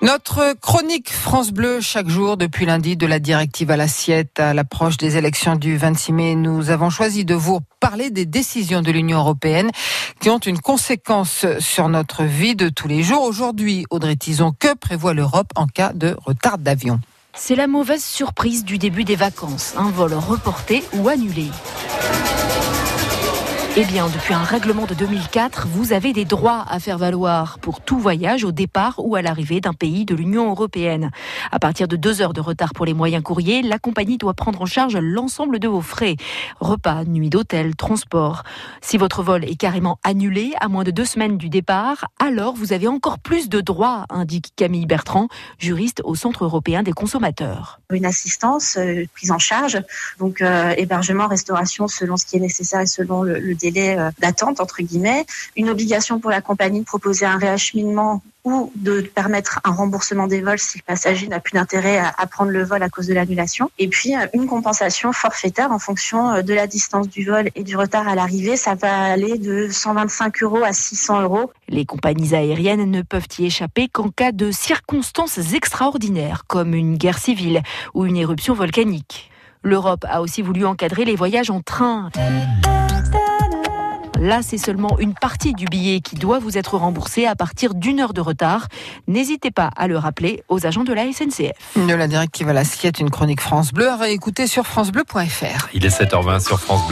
Notre chronique France Bleu chaque jour depuis lundi de la directive à l'assiette à l'approche des élections du 26 mai. Nous avons choisi de vous parler des décisions de l'Union européenne qui ont une conséquence sur notre vie de tous les jours. Aujourd'hui, Audrey Tison, que prévoit l'Europe en cas de retard d'avion? C'est la mauvaise surprise du début des vacances. Un vol reporté ou annulé. Eh bien, depuis un règlement de 2004, vous avez des droits à faire valoir pour tout voyage au départ ou à l'arrivée d'un pays de l'Union européenne. À partir de deux heures de retard pour les moyens courriers, la compagnie doit prendre en charge l'ensemble de vos frais. Repas, nuit d'hôtel, transport. Si votre vol est carrément annulé à moins de deux semaines du départ, alors vous avez encore plus de droits, indique Camille Bertrand, juriste au Centre européen des consommateurs. Une assistance, euh, prise en charge, donc euh, hébergement, restauration selon ce qui est nécessaire et selon le, le délai euh, d'attente entre guillemets, une obligation pour la compagnie de proposer un réacheminement ou de permettre un remboursement des vols si le passager n'a plus d'intérêt à, à, prendre le vol à cause de l'annulation. Et puis euh, une compensation forfaitaire en fonction euh, de la distance du vol et du retard à l'arrivée. Ça va aller de 125 euros à 600 euros. Les compagnies aériennes ne peuvent y échapper qu'en cas de circonstances extraordinaires, comme une guerre civile ou une éruption volcanique. L'Europe a aussi voulu encadrer les voyages en train. Là, c'est seulement une partie du billet qui doit vous être remboursé à partir d'une heure de retard. N'hésitez pas à le rappeler aux agents de la SNCF. De la directive à l'assiette, une chronique France Bleu à réécouter sur francebleu.fr. Il est 7h20 sur France Bleu.